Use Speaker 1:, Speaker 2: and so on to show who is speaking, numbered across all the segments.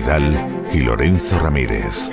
Speaker 1: Vidal y Lorenzo Ramírez.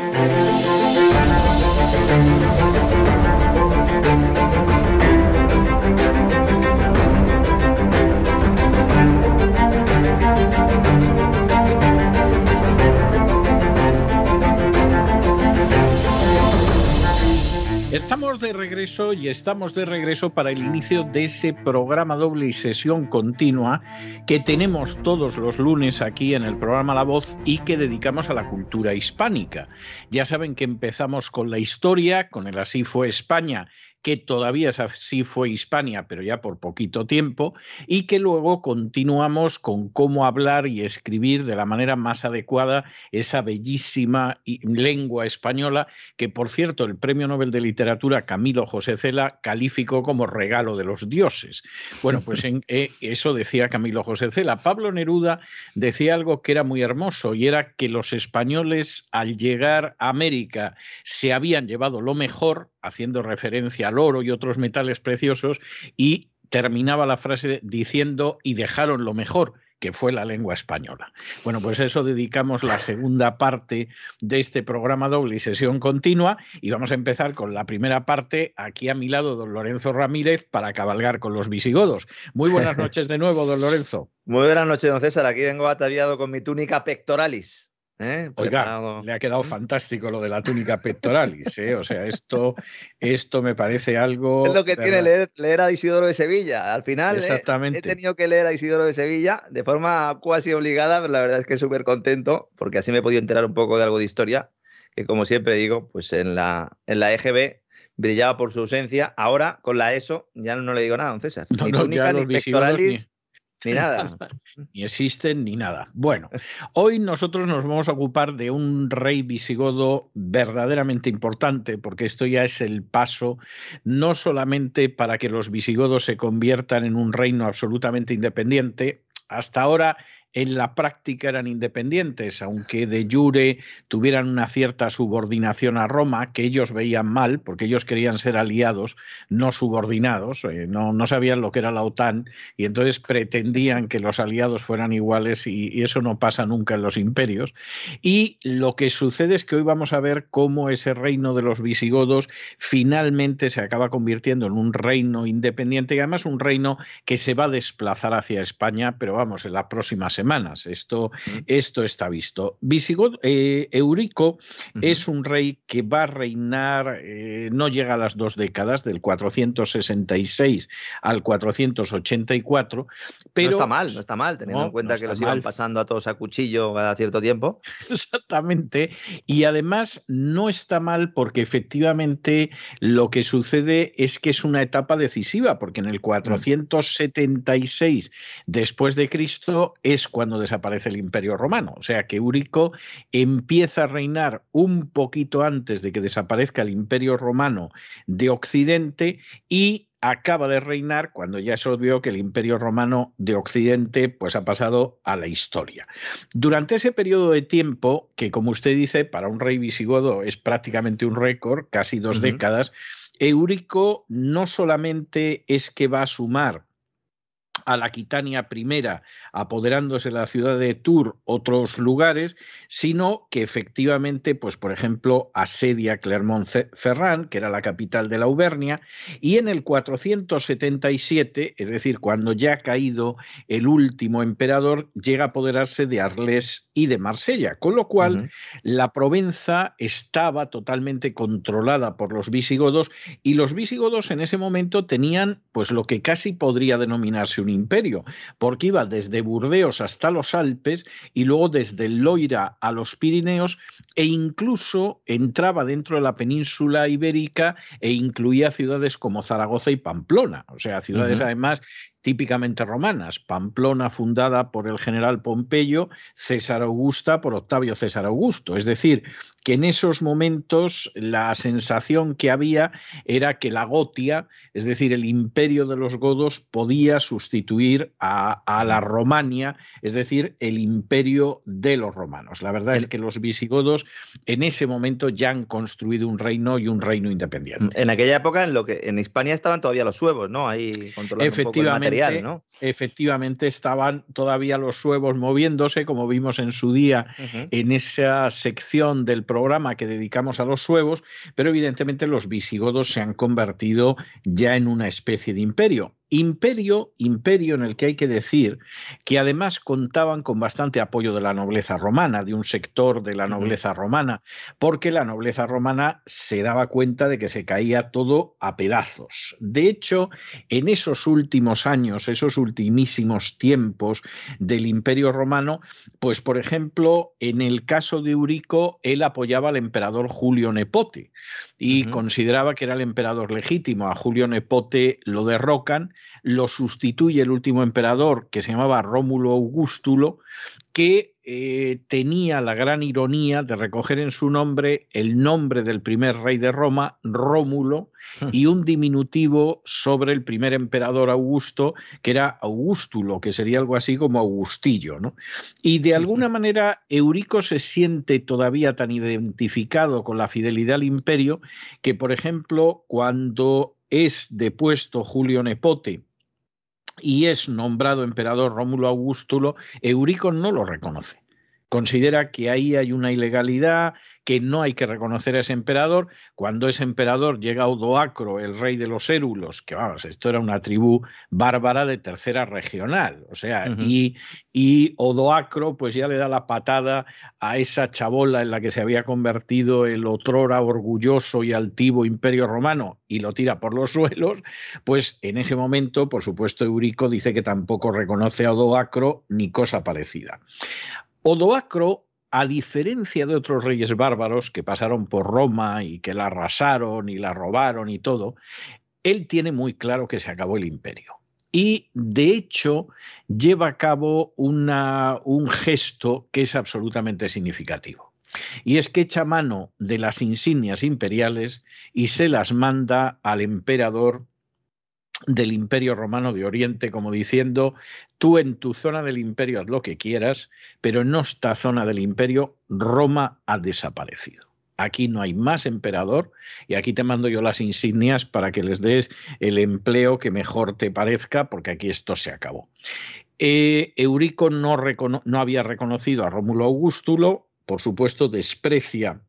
Speaker 2: De regreso y estamos de regreso para el inicio de ese programa doble y sesión continua que tenemos todos los lunes aquí en el programa La Voz y que dedicamos a la cultura hispánica. Ya saben que empezamos con la historia, con el Así fue España que todavía así fue Hispania, pero ya por poquito tiempo, y que luego continuamos con cómo hablar y escribir de la manera más adecuada esa bellísima lengua española, que por cierto el Premio Nobel de Literatura Camilo José Cela calificó como regalo de los dioses. Bueno, pues eh, eso decía Camilo José Cela. Pablo Neruda decía algo que era muy hermoso y era que los españoles al llegar a América se habían llevado lo mejor, haciendo referencia al oro y otros metales preciosos, y terminaba la frase diciendo y dejaron lo mejor, que fue la lengua española. Bueno, pues eso dedicamos la segunda parte de este programa doble y sesión continua y vamos a empezar con la primera parte aquí a mi lado, don Lorenzo Ramírez, para cabalgar con los visigodos. Muy buenas noches de nuevo, don Lorenzo.
Speaker 3: Muy buenas noches, don César. Aquí vengo ataviado con mi túnica pectoralis.
Speaker 2: ¿Eh? Oiga, le ha quedado fantástico lo de la túnica pectoralis, ¿eh? o sea, esto, esto me parece algo...
Speaker 3: Es lo que tiene leer, leer, a Isidoro de Sevilla, al final ¿eh? he tenido que leer a Isidoro de Sevilla de forma cuasi obligada, pero la verdad es que súper contento, porque así me he podido enterar un poco de algo de historia, que como siempre digo, pues en la, en la EGB brillaba por su ausencia, ahora con la ESO ya no le digo nada, don César,
Speaker 2: ni túnica, ni pectoralis... Ni nada. ni existen ni nada. Bueno, hoy nosotros nos vamos a ocupar de un rey visigodo verdaderamente importante, porque esto ya es el paso no solamente para que los visigodos se conviertan en un reino absolutamente independiente, hasta ahora en la práctica eran independientes, aunque de jure tuvieran una cierta subordinación a Roma, que ellos veían mal, porque ellos querían ser aliados, no subordinados, eh, no, no, sabían lo que era la OTAN, y entonces pretendían que los aliados fueran iguales, y, y eso no pasa nunca en los imperios. Y lo que sucede es que hoy vamos a ver cómo ese reino de los visigodos finalmente se acaba convirtiendo en un reino independiente, y además un reino que se va a desplazar hacia España, pero vamos, en las próximas semanas esto, esto está visto. Visigodo, eh, Eurico es un rey que va a reinar, eh, no llega a las dos décadas, del 466 al 484. Pero,
Speaker 3: no está mal, no está mal, teniendo en cuenta que los iban pasando a todos a cuchillo cada cierto tiempo.
Speaker 2: Exactamente. Y además no está mal porque efectivamente lo que sucede es que es una etapa decisiva, porque en el 476 después de Cristo es cuando desaparece el Imperio Romano. O sea que Eurico empieza a reinar un poquito antes de que desaparezca el Imperio Romano de Occidente y acaba de reinar cuando ya se obvio que el Imperio Romano de Occidente pues ha pasado a la historia. Durante ese periodo de tiempo, que como usted dice, para un rey visigodo es prácticamente un récord, casi dos décadas, Eurico no solamente es que va a sumar a la Quitania I, apoderándose la ciudad de Tours, otros lugares, sino que efectivamente, pues por ejemplo, asedia Clermont-Ferrand, que era la capital de la Auvernia, y en el 477, es decir, cuando ya ha caído el último emperador, llega a apoderarse de Arles y de Marsella, con lo cual la Provenza estaba totalmente controlada por los visigodos y los visigodos en ese momento tenían pues lo que casi podría denominarse un imperio, porque iba desde Burdeos hasta los Alpes y luego desde Loira a los Pirineos e incluso entraba dentro de la península ibérica e incluía ciudades como Zaragoza y Pamplona, o sea, ciudades además típicamente romanas. Pamplona fundada por el general Pompeyo, César Augusta por Octavio César Augusto. Es decir, que en esos momentos la sensación que había era que la Gotia, es decir, el imperio de los godos, podía sustituir a, la Romania, es decir, el imperio de los romanos. La verdad es que los visigodos en ese momento ya han construido un reino y un reino independiente.
Speaker 3: En aquella época en lo que en España estaban todavía los suevos, ¿no? Ahí controlando
Speaker 2: Efectivamente, efectivamente estaban todavía los suevos moviéndose, como vimos en su día en esa sección del programa que dedicamos a los suevos, pero evidentemente los visigodos se han convertido ya en una especie de imperio. Imperio, imperio en el que hay que decir que además contaban con bastante apoyo de la nobleza romana, de un sector de la nobleza romana, porque la nobleza romana se daba cuenta de que se caía todo a pedazos. De hecho, en esos últimos años, esos ultimísimos tiempos del imperio romano, pues por ejemplo, en el caso de Eurico, él apoyaba al emperador Julio Nepote y consideraba que era el emperador legítimo. A Julio Nepote lo derrocan lo sustituye el último emperador que se llamaba Rómulo Augustulo, que eh, tenía la gran ironía de recoger en su nombre el nombre del primer rey de Roma, Rómulo, hmm. y un diminutivo sobre el primer emperador Augusto, que era Augustulo, que sería algo así como Augustillo. ¿no? Y de alguna manera Eurico se siente todavía tan identificado con la fidelidad al imperio que, por ejemplo, cuando es depuesto Julio Nepote, y es nombrado emperador Rómulo Augustulo, Eurico no lo reconoce considera que ahí hay una ilegalidad, que no hay que reconocer a ese emperador. Cuando ese emperador llega a Odoacro, el rey de los érulos, que vamos, esto era una tribu bárbara de tercera regional, o sea, y, y, Odoacro pues ya le da la patada a esa chabola en la que se había convertido el otrora orgulloso y altivo imperio romano y lo tira por los suelos, pues en ese momento, por supuesto, Eurico dice que tampoco reconoce a Odoacro ni cosa parecida. Odoacro, a diferencia de otros reyes bárbaros que pasaron por Roma y que la arrasaron y la robaron y todo, él tiene muy claro que se acabó el imperio. Y de hecho lleva a cabo una, un gesto que es absolutamente significativo. Y es que echa mano de las insignias imperiales y se las manda al emperador del imperio romano de Oriente, como diciendo, tú en tu zona del imperio haz lo que quieras, pero en esta zona del imperio Roma ha desaparecido. Aquí no hay más emperador y aquí te mando yo las insignias para que les des el empleo que mejor te parezca, porque aquí esto se acabó. Eh, Eurico no, no había reconocido a Rómulo Augustulo, por supuesto desprecia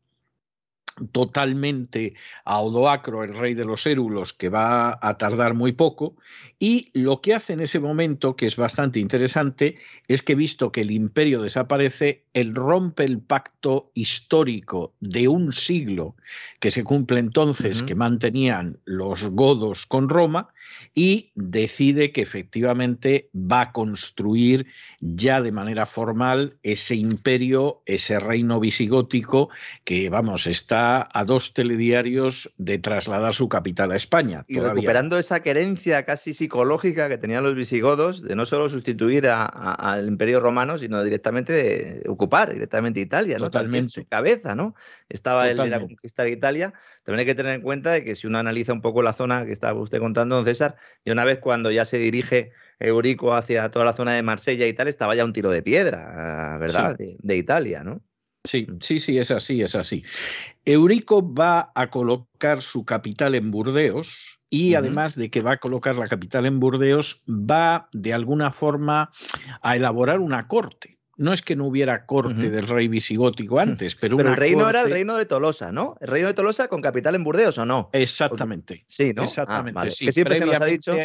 Speaker 2: totalmente a Odoacro, el rey de los érulos, que va a tardar muy poco, y lo que hace en ese momento, que es bastante interesante, es que visto que el imperio desaparece, él rompe el pacto histórico de un siglo que se cumple entonces, que mantenían los godos con Roma, y decide que efectivamente va a construir ya de manera formal ese imperio, ese reino visigótico, que vamos, está a dos telediarios de trasladar su capital a España.
Speaker 3: Y recuperando esa querencia casi psicológica que tenían los visigodos de no solo sustituir al Imperio Romano, sino directamente de ocupar directamente Italia, ¿no? Totalmente. su cabeza, ¿no? Estaba el de conquistar Italia. También hay que tener en cuenta de que si uno analiza un poco la zona que estaba usted contando, don César, y una vez cuando ya se dirige Eurico hacia toda la zona de Marsella y tal, estaba ya un tiro de piedra, ¿verdad? de Italia, ¿no?
Speaker 2: Sí, sí, sí, es así, es así. Eurico va a colocar su capital en Burdeos y además de que va a colocar la capital en Burdeos, va de alguna forma a elaborar una corte. No es que no hubiera corte del rey visigótico antes, pero,
Speaker 3: pero el reino era el reino de Tolosa, ¿no? El reino de Tolosa con capital en Burdeos, ¿o no?
Speaker 2: Exactamente.
Speaker 3: Sí, ¿no? Ah,
Speaker 2: Exactamente.
Speaker 3: sí. Que siempre se nos ha dicho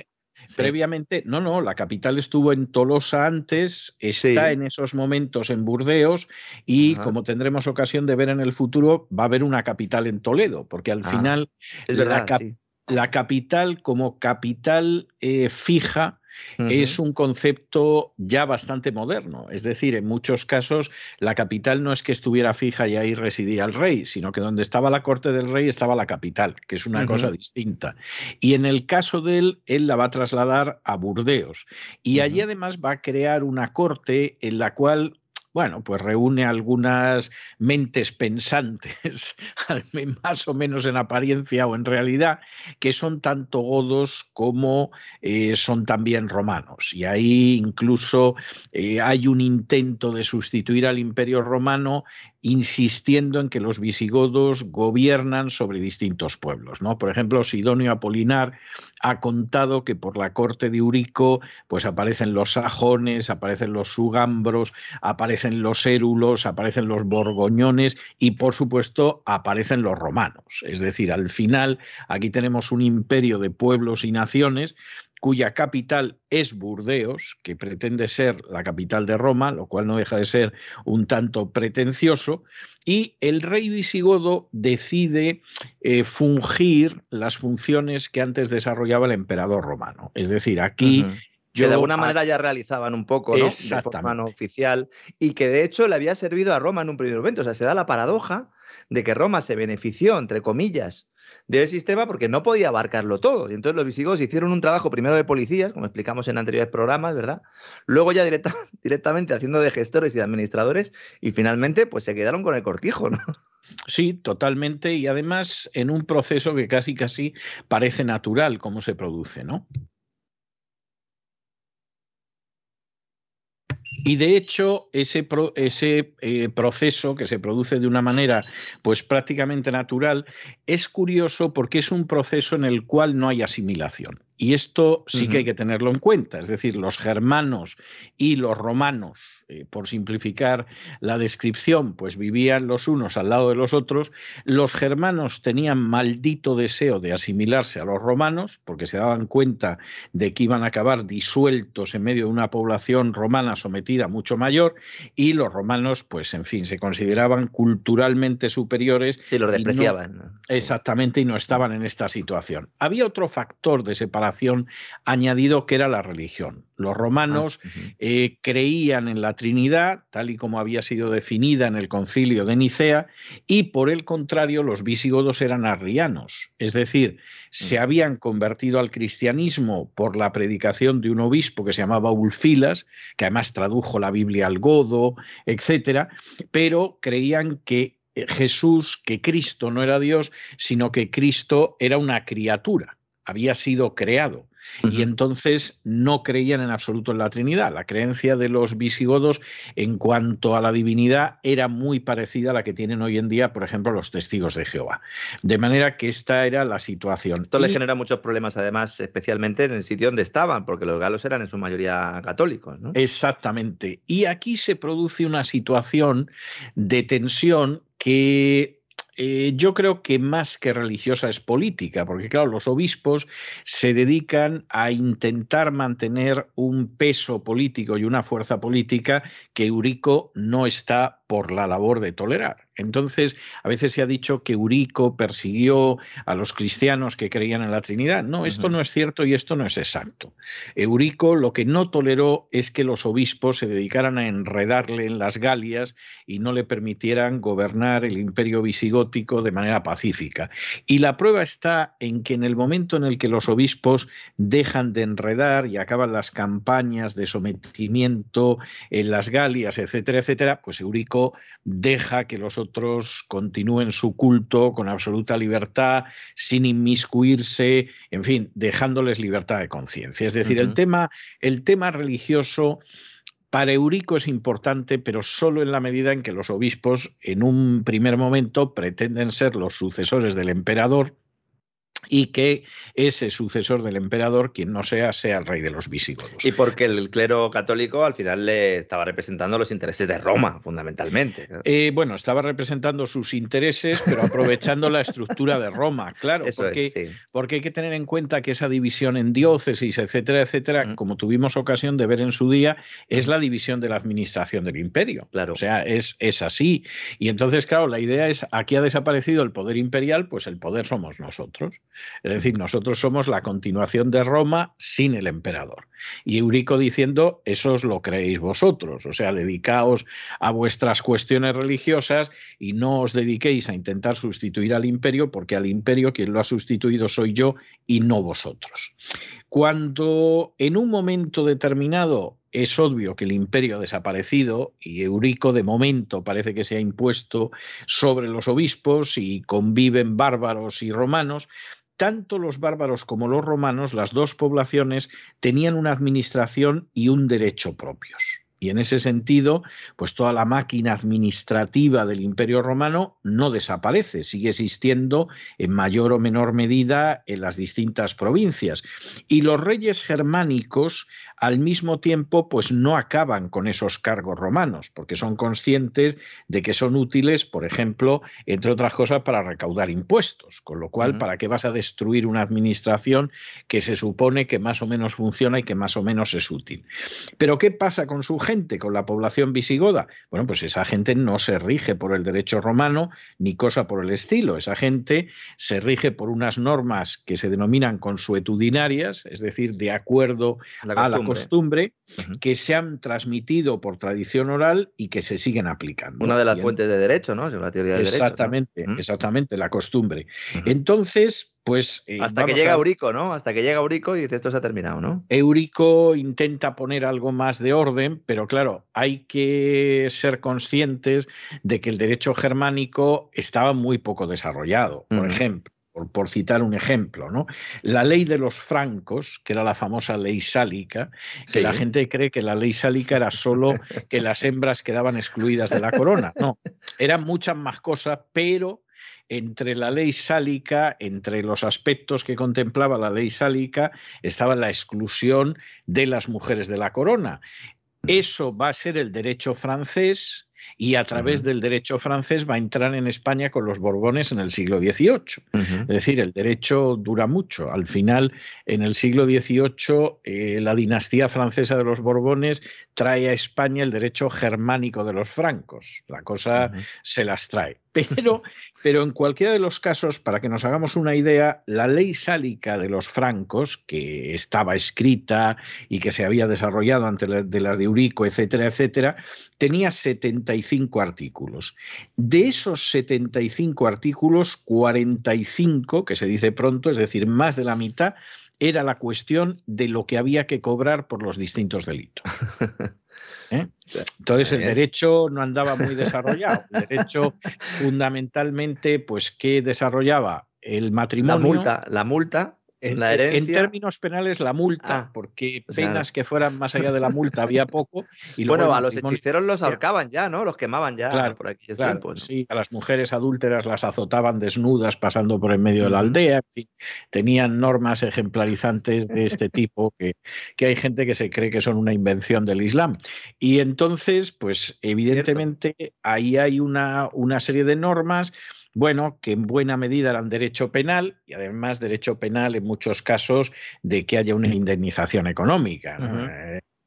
Speaker 2: Previamente, no, no, la capital estuvo en Tolosa antes, está en esos momentos en Burdeos y como tendremos ocasión de ver en el futuro, va a haber una capital en Toledo, porque al ah, final la, capital como capital eh, fija es un concepto ya bastante moderno. Es decir, en muchos casos la capital no es que estuviera fija y ahí residía el rey, sino que donde estaba la corte del rey estaba la capital, que es una cosa distinta. Y en el caso de él, él la va a trasladar a Burdeos. Y allí además va a crear una corte en la cual bueno, pues reúne algunas mentes pensantes, más o menos en apariencia o en realidad, que son tanto godos como eh, son también romanos. Y ahí incluso eh, hay un intento de sustituir al imperio romano insistiendo en que los visigodos gobiernan sobre distintos pueblos. ¿no? Por ejemplo, Sidonio Apolinar ha contado que por la corte de Eurico pues aparecen los sajones, aparecen los sugambros, aparecen los érulos, aparecen los borgoñones y por supuesto aparecen los romanos. Es decir, al final aquí tenemos un imperio de pueblos y naciones cuya capital es Burdeos, que pretende ser la capital de Roma, lo cual no deja de ser un tanto pretencioso, y el rey visigodo decide eh, fungir las funciones que antes desarrollaba el emperador romano. Es decir, aquí...
Speaker 3: que de alguna manera ya realizaban un poco, ¿no? De forma oficial y que de hecho le había servido a Roma en un primer momento. O sea, se da la paradoja de que Roma se benefició, entre comillas, del sistema porque no podía abarcarlo todo. Y entonces los visigodos hicieron un trabajo primero de policías, como explicamos en anteriores programas, ¿verdad? Luego ya directamente haciendo de gestores y de administradores y finalmente pues se quedaron con el cortijo, ¿no?
Speaker 2: Sí, totalmente. Y además en un proceso que casi casi parece natural cómo se produce, ¿no? Y de hecho, ese, eh, proceso que se produce de una manera pues prácticamente natural es curioso porque es un proceso en el cual no hay asimilación. Y esto sí que hay que tenerlo en cuenta. Es decir, los germanos y los romanos, eh, por simplificar la descripción, pues vivían los unos al lado de los otros. Los germanos tenían maldito deseo de asimilarse a los romanos, porque se daban cuenta de que iban a acabar disueltos en medio de una población romana sometida mucho mayor. Y los romanos, pues en fin, se consideraban culturalmente superiores.
Speaker 3: Sí, los despreciaban.
Speaker 2: Exactamente, y no estaban en esta situación. Había otro factor de separación añadido que era la religión. Los romanos ah, eh, creían en la Trinidad, tal y como había sido definida en el concilio de Nicea, y por el contrario los visigodos eran arrianos, es decir, se habían convertido al cristianismo por la predicación de un obispo que se llamaba Ulfilas, que además tradujo la Biblia al godo, etcétera, pero creían que eh, Jesús, que Cristo no era Dios, sino que Cristo era una criatura había sido creado. Y entonces no creían en absoluto en la Trinidad. La creencia de los visigodos en cuanto a la divinidad era muy parecida a la que tienen hoy en día, por ejemplo, los testigos de Jehová. De manera que esta era la situación.
Speaker 3: Esto le genera muchos problemas, además, especialmente en el sitio donde estaban, porque los galos eran en su mayoría católicos.
Speaker 2: Exactamente. Y aquí se produce una situación de tensión que eh, yo creo que más que religiosa es política, porque claro, los obispos se dedican a intentar mantener un peso político y una fuerza política que Eurico no está por la labor de tolerar. Entonces, a veces se ha dicho que Eurico persiguió a los cristianos que creían en la Trinidad. No, esto no es cierto y esto no es exacto. Eurico lo que no toleró es que los obispos se dedicaran a enredarle en las Galias y no le permitieran gobernar el imperio visigótico de manera pacífica. Y la prueba está en que en el momento en el que los obispos dejan de enredar y acaban las campañas de sometimiento en las Galias, etcétera, etcétera, pues Eurico deja que los otros continúen su culto con absoluta libertad, sin inmiscuirse, en fin, dejándoles libertad de conciencia. Es decir, el, tema, el tema religioso para Eurico es importante, pero solo en la medida en que los obispos, en un primer momento, pretenden ser los sucesores del emperador y que ese sucesor del emperador, quien no sea, sea el rey de los visigodos.
Speaker 3: Y porque el clero católico al final le estaba representando los intereses de Roma, fundamentalmente.
Speaker 2: Eh, bueno, estaba representando sus intereses, pero aprovechando la estructura de Roma, claro, porque, porque hay que tener en cuenta que esa división en diócesis, etcétera, etcétera, como tuvimos ocasión de ver en su día, es la división de la administración del imperio. Claro. O sea, es, es así. Y entonces, claro, la idea es, aquí ha desaparecido el poder imperial, pues el poder somos nosotros. Es decir, nosotros somos la continuación de Roma sin el emperador. Y Eurico diciendo, eso os lo creéis vosotros, o sea, dedicaos a vuestras cuestiones religiosas y no os dediquéis a intentar sustituir al imperio, porque al imperio quien lo ha sustituido soy yo y no vosotros. Cuando en un momento determinado es obvio que el imperio ha desaparecido y Eurico de momento parece que se ha impuesto sobre los obispos y conviven bárbaros y romanos, tanto los bárbaros como los romanos, las dos poblaciones, tenían una administración y un derecho propios. Y en ese sentido, pues toda la máquina administrativa del Imperio Romano no desaparece, sigue existiendo en mayor o menor medida en las distintas provincias. Y los reyes germánicos, al mismo tiempo, pues no acaban con esos cargos romanos, porque son conscientes de que son útiles, por ejemplo, entre otras cosas, para recaudar impuestos. Con lo cual, ¿para qué vas a destruir una administración que se supone que más o menos funciona y que más o menos es útil? Pero ¿qué pasa con su gente? con la población visigoda? Bueno, pues esa gente no se rige por el derecho romano ni cosa por el estilo. Esa gente se rige por unas normas que se denominan consuetudinarias, es decir, de acuerdo a la costumbre, que se han transmitido por tradición oral y que se siguen aplicando.
Speaker 3: Una de las fuentes de derecho, ¿no? La teoría
Speaker 2: exactamente, exactamente, la costumbre. Entonces, pues,
Speaker 3: eh, Hasta que llega Eurico, ¿no? Hasta que llega Eurico y dice esto se ha terminado, ¿no?
Speaker 2: Eurico intenta poner algo más de orden, pero claro, hay que ser conscientes de que el derecho germánico estaba muy poco desarrollado. Por ejemplo, por, citar un ejemplo, ¿no? La ley de los francos, que era la famosa ley sálica, que la gente cree que la ley sálica era solo que las hembras quedaban excluidas de la corona. No, eran muchas más cosas, pero entre la ley sálica, entre los aspectos que contemplaba la ley sálica, estaba la exclusión de las mujeres de la corona. Eso va a ser el derecho francés y a través del derecho francés va a entrar en España con los Borbones en el siglo XVIII. Es decir, el derecho dura mucho. Al final, en el siglo XVIII, eh, la dinastía francesa de los Borbones trae a España el derecho germánico de los francos. La cosa se las trae. Pero pero en cualquiera de los casos, para que nos hagamos una idea, la ley sálica de los francos, que estaba escrita y que se había desarrollado antes de la de Eurico, etcétera, etcétera, tenía 75 artículos. De esos 75 artículos, 45, que se dice pronto, es decir, más de la mitad, era la cuestión de lo que había que cobrar por los distintos delitos. ¿Eh? Entonces el derecho no andaba muy desarrollado. El derecho fundamentalmente, pues, ¿qué desarrollaba? El matrimonio.
Speaker 3: La multa, la multa en,
Speaker 2: términos penales, la multa, ah, porque penas que fueran más allá de la multa había poco.
Speaker 3: Y bueno, a los hechiceros los ahorcaban ya, ¿no? Los quemaban ya por aquí.
Speaker 2: Sí, a las mujeres adúlteras las azotaban desnudas pasando por en medio de la aldea. En fin, tenían normas ejemplarizantes de este tipo que, que hay gente que se cree que son una invención del Islam. Y entonces, pues evidentemente ahí hay una, una serie de normas bueno, que en buena medida eran derecho penal y además derecho penal en muchos casos de que haya una indemnización económica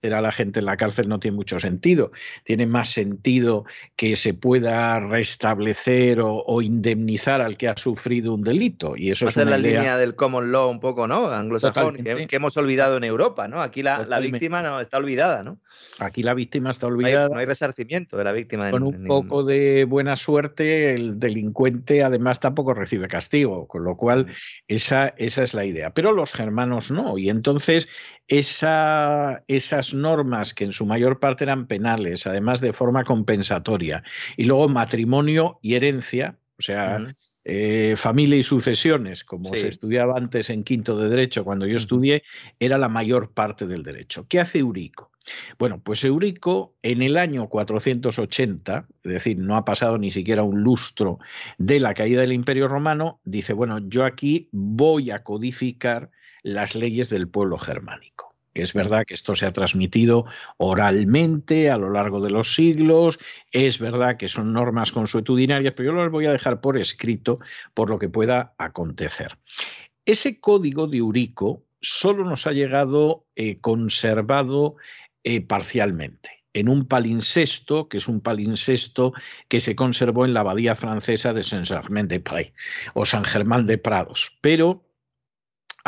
Speaker 2: a la gente en la cárcel no tiene mucho sentido. Tiene más sentido que se pueda restablecer o, indemnizar al que ha sufrido un delito. Y eso es
Speaker 3: la línea del common law un poco, ¿no? Anglosajón, que, hemos olvidado en Europa, ¿no? Aquí la, víctima no está olvidada, ¿no?
Speaker 2: Aquí la víctima está olvidada.
Speaker 3: No hay, resarcimiento de la víctima.
Speaker 2: Con un poco de buena suerte, el delincuente además tampoco recibe castigo, con lo cual esa, esa es la idea. Pero los germanos no. Y entonces esa, esas normas que en su mayor parte eran penales, además de forma compensatoria, y luego matrimonio y herencia, o sea, eh, familia y sucesiones, como se estudiaba antes en quinto de derecho cuando yo estudié, era la mayor parte del derecho. ¿Qué hace Eurico? Bueno, pues Eurico en el año 480, es decir, no ha pasado ni siquiera un lustro de la caída del Imperio Romano, dice, bueno, yo aquí voy a codificar las leyes del pueblo germánico. Es verdad que esto se ha transmitido oralmente a lo largo de los siglos, es verdad que son normas consuetudinarias, pero yo las voy a dejar por escrito por lo que pueda acontecer. Ese código de Eurico solo nos ha llegado eh, conservado eh, parcialmente en un palincesto, que es un palincesto que se conservó en la abadía francesa de Saint-Germain-des-Prés o San Germán de Prados. Pero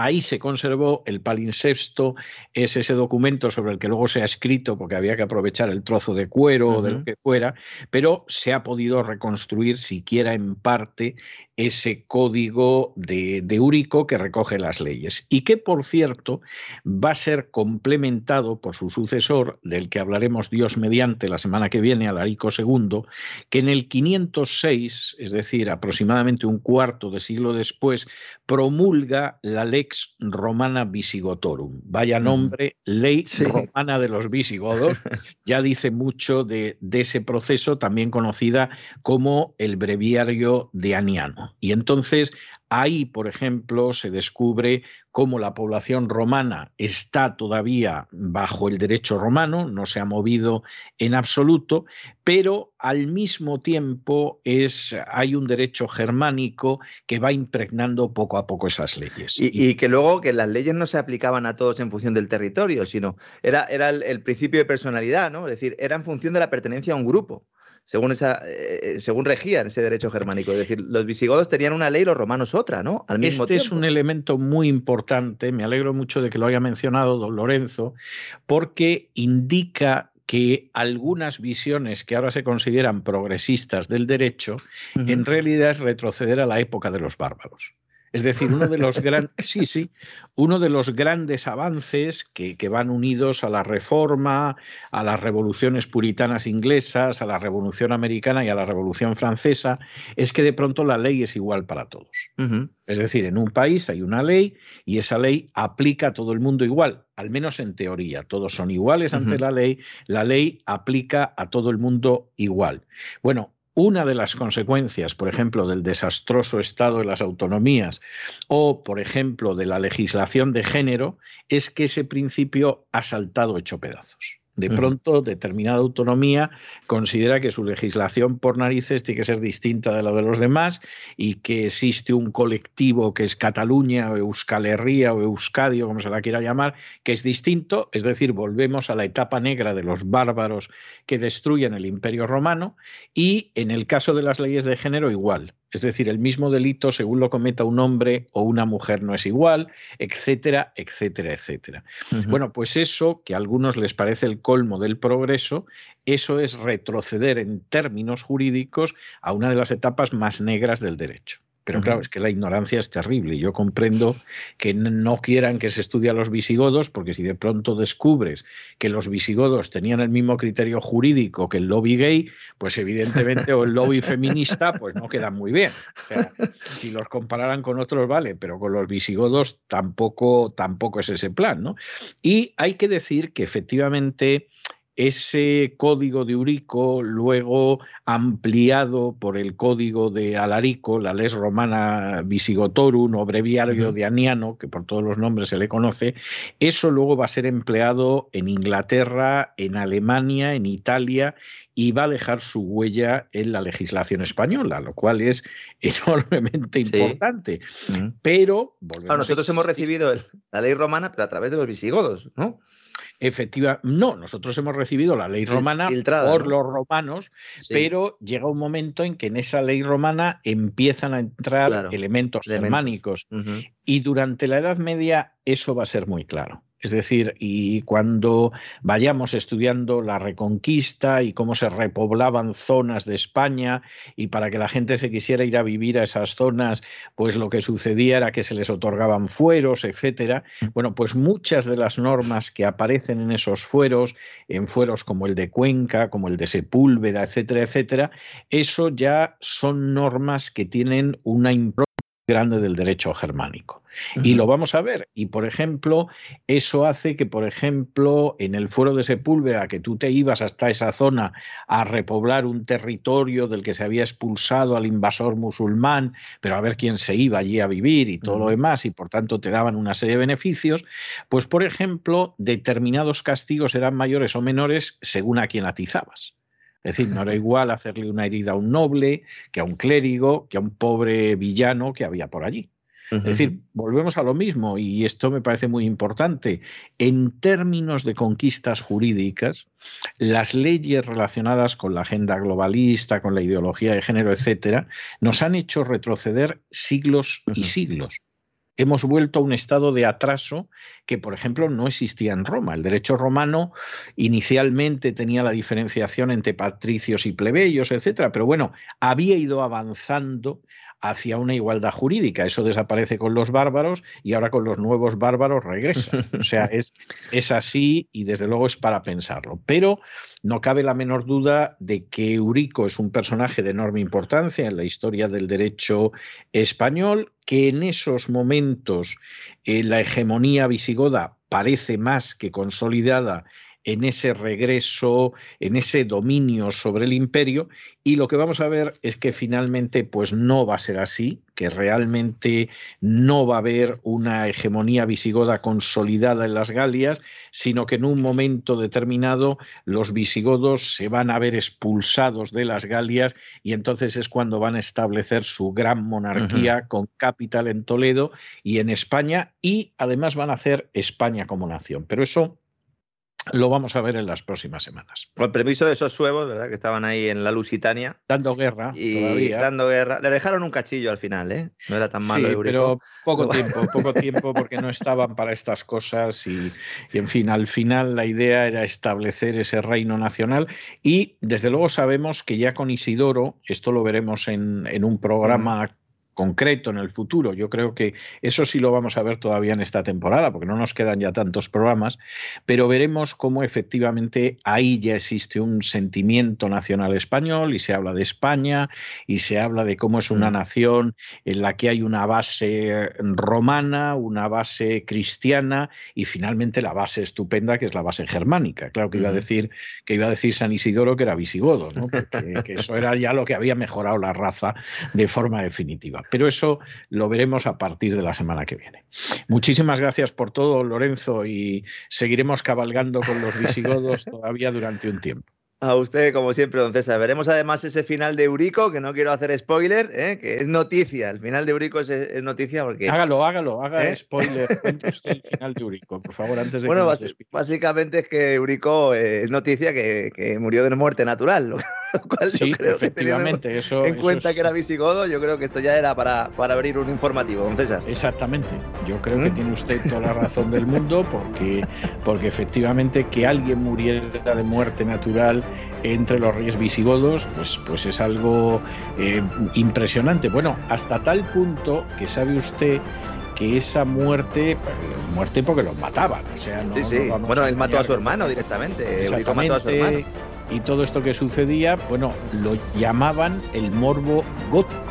Speaker 2: Ahí se conservó el palinsexto, es ese documento sobre el que luego se ha escrito, porque había que aprovechar el trozo de cuero o de lo que fuera, pero se ha podido reconstruir siquiera en parte ese código de, de Úrico que recoge las leyes y que, por cierto, va a ser complementado por su sucesor, del que hablaremos Dios mediante la semana que viene, Alarico II, que en el 506, es decir, aproximadamente un cuarto de siglo después, promulga la ley Romana Visigotorum. Vaya nombre, ley romana de los visigodos. Ya dice mucho de, de, ese proceso, también conocida como el breviario de Aniano. Y entonces Ahí, por ejemplo, se descubre cómo la población romana está todavía bajo el derecho romano, no se ha movido en absoluto, pero al mismo tiempo es, hay un derecho germánico que va impregnando poco a poco esas leyes.
Speaker 3: Y, que luego que las leyes no se aplicaban a todos en función del territorio, sino era, era el, el principio de personalidad, ¿no? Es decir, era en función de la pertenencia a un grupo según, esa, eh, según regían ese derecho germánico. Es decir, los visigodos tenían una ley, los romanos otra, ¿no?
Speaker 2: Al mismo este es un elemento muy importante, me alegro mucho de que lo haya mencionado don Lorenzo, porque indica que algunas visiones que ahora se consideran progresistas del derecho, en realidad es retroceder a la época de los bárbaros. Es decir, uno de los, grandes sí, sí, uno de los grandes avances que, que, van unidos a la reforma, a las revoluciones puritanas inglesas, a la revolución americana y a la revolución francesa, es que de pronto la ley es igual para todos. Es decir, en un país hay una ley y esa ley aplica a todo el mundo igual, al menos en teoría. Todos son iguales ante la ley, la ley aplica a todo el mundo igual. Bueno, una de las consecuencias, por ejemplo, del desastroso estado de las autonomías o, por ejemplo, de la legislación de género, es que ese principio ha saltado hecho pedazos. De pronto, determinada autonomía considera que su legislación por narices tiene que ser distinta de la de los demás y que existe un colectivo que es Cataluña o Euskal Herria o Euskadi o como se la quiera llamar, que es distinto, es decir, volvemos a la etapa negra de los bárbaros que destruyen el imperio romano y en el caso de las leyes de género igual. Es decir, el mismo delito según lo cometa un hombre o una mujer no es igual, etcétera, etcétera, etcétera. Bueno, pues eso, que a algunos les parece el colmo del progreso, eso es retroceder en términos jurídicos a una de las etapas más negras del derecho. Pero claro, es que la ignorancia es terrible. y Yo comprendo que no quieran que se estudie a los visigodos, porque si de pronto descubres que los visigodos tenían el mismo criterio jurídico que el lobby gay, pues evidentemente, o el lobby feminista, pues no queda muy bien. si los compararan con otros, vale, pero con los visigodos tampoco, tampoco es ese plan. ¿no? Y hay que decir que efectivamente ese código de Urico, luego ampliado por el código de Alarico, la Les Romana Visigotorum o breviario de Aniano, que por todos los nombres se le conoce, eso luego va a ser empleado en Inglaterra, en Alemania, en Italia y va a dejar su huella en la legislación española, lo cual es enormemente importante. Pero
Speaker 3: nosotros hemos recibido la ley romana, pero a través de los visigodos, ¿no?
Speaker 2: Efectiva, no, nosotros hemos recibido la ley romana por los romanos, pero llega un momento en que en esa ley romana empiezan a entrar elementos germánicos. Y durante la Edad Media eso va a ser muy claro. Es decir, y cuando vayamos estudiando la reconquista y cómo se repoblaban zonas de España y para que la gente se quisiera ir a vivir a esas zonas, pues lo que sucedía era que se les otorgaban fueros, etcétera. Mm. Bueno, pues muchas de las normas que aparecen en esos fueros, en fueros como el de Cuenca, como el de Sepúlveda, etcétera, etcétera, eso ya son normas que tienen una impronta grande del derecho germánico. Y lo vamos a ver. Y, por ejemplo, eso hace que, por ejemplo, en el fuero de Sepúlveda, que tú te ibas hasta esa zona a repoblar un territorio del que se había expulsado al invasor musulmán, pero a ver quién se iba allí a vivir y todo lo demás, y por tanto te daban una serie de beneficios, pues, por ejemplo, determinados castigos eran mayores o menores según a quién atizabas. Es decir, no era igual hacerle una herida a un noble que a un clérigo, que a un pobre villano que había por allí. Es decir, volvemos a lo mismo y esto me parece muy importante. En términos de conquistas jurídicas, las leyes relacionadas con la agenda globalista, con la ideología de género, etcétera, nos han hecho retroceder siglos y siglos hemos vuelto a un estado de atraso que, por ejemplo, no existía en Roma. El derecho romano inicialmente tenía la diferenciación entre patricios y plebeyos, etcétera, pero bueno, había ido avanzando hacia una igualdad jurídica. Eso desaparece con los bárbaros y ahora con los nuevos bárbaros regresa. O sea, es, es así y desde luego es para pensarlo. Pero no cabe la menor duda de que Eurico es un personaje de enorme importancia en la historia del derecho español, que en esos momentos eh, la hegemonía visigoda parece más que consolidada en ese regreso, en ese dominio sobre el imperio y lo que vamos a ver es que finalmente pues no va a ser así, que realmente no va a haber una hegemonía visigoda consolidada en las Galias, sino que en un momento determinado los visigodos se van a ver expulsados de las Galias y entonces es cuando van a establecer su gran monarquía con capital en Toledo y en España y además van a hacer España como nación. Pero eso lo vamos a ver en las próximas semanas.
Speaker 3: Con permiso de esos suevos, ¿verdad? Que estaban ahí en la Lusitania.
Speaker 2: Dando guerra.
Speaker 3: Y dando guerra. Le dejaron un cachillo al final, ¿eh? No era tan malo.
Speaker 2: Sí, pero poco tiempo, poco tiempo, porque no estaban para estas cosas. Y, en fin, al final la idea era establecer ese reino nacional. Y desde luego sabemos que ya con Isidoro, esto lo veremos en, en un programa concreto en el futuro. Yo creo que eso sí lo vamos a ver todavía en esta temporada, porque no nos quedan ya tantos programas, pero veremos cómo efectivamente ahí ya existe un sentimiento nacional español y se habla de España y se habla de cómo es una mm. nación en la que hay una base romana, una base cristiana y finalmente la base estupenda que es la base germánica. Claro que iba a decir que iba a decir San Isidoro que era visigodo, ¿no? Porque, que eso era ya lo que había mejorado la raza de forma definitiva. Pero eso lo veremos a partir de la semana que viene. Muchísimas gracias por todo, Lorenzo, y seguiremos cabalgando con los visigodos todavía durante un tiempo.
Speaker 3: A usted, como siempre, don César. Veremos además ese final de Eurico, que no quiero hacer spoiler, ¿eh? que es noticia. El final de Eurico es, noticia porque.
Speaker 2: Hágalo, hágalo, haga ¿Eh? spoiler. usted el final de Eurico, por favor, antes de
Speaker 3: bueno, básicamente es que Eurico eh, es noticia que, murió de muerte natural. Lo cual
Speaker 2: sí, efectivamente. eso,
Speaker 3: en cuenta que era visigodo, yo creo que esto ya era para, para abrir un informativo, don César.
Speaker 2: Exactamente. Yo creo que ¿Mm? tiene usted toda la razón del mundo, porque, porque efectivamente que alguien muriera de muerte natural entre los reyes visigodos, pues, pues es algo eh, impresionante. Bueno, hasta tal punto que sabe usted que esa muerte, muerte porque los mataban, o sea,
Speaker 3: sí, sí. bueno, él mató a su hermano directamente, mató a su hermano.
Speaker 2: Y todo esto que sucedía, bueno, lo llamaban el morbo gótico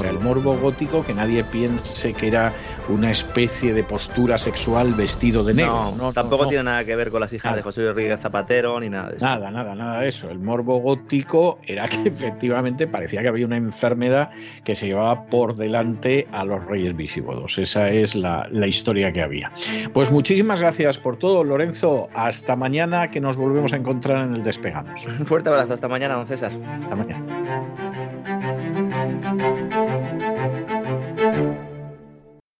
Speaker 2: el morbo gótico, que nadie piense que era una especie de postura sexual vestido de negro.
Speaker 3: No, tampoco tiene nada que ver con las hijas de José Rodríguez Zapatero ni nada de eso.
Speaker 2: Nada, nada, nada de eso. El morbo gótico era que efectivamente parecía que había una enfermedad que se llevaba por delante a los reyes visigodos. Esa es la, la historia que había. Pues muchísimas gracias por todo, Lorenzo. Hasta mañana que nos volvemos a encontrar en el Despegamos.
Speaker 3: Un fuerte abrazo. Hasta mañana, don César.
Speaker 2: Hasta mañana.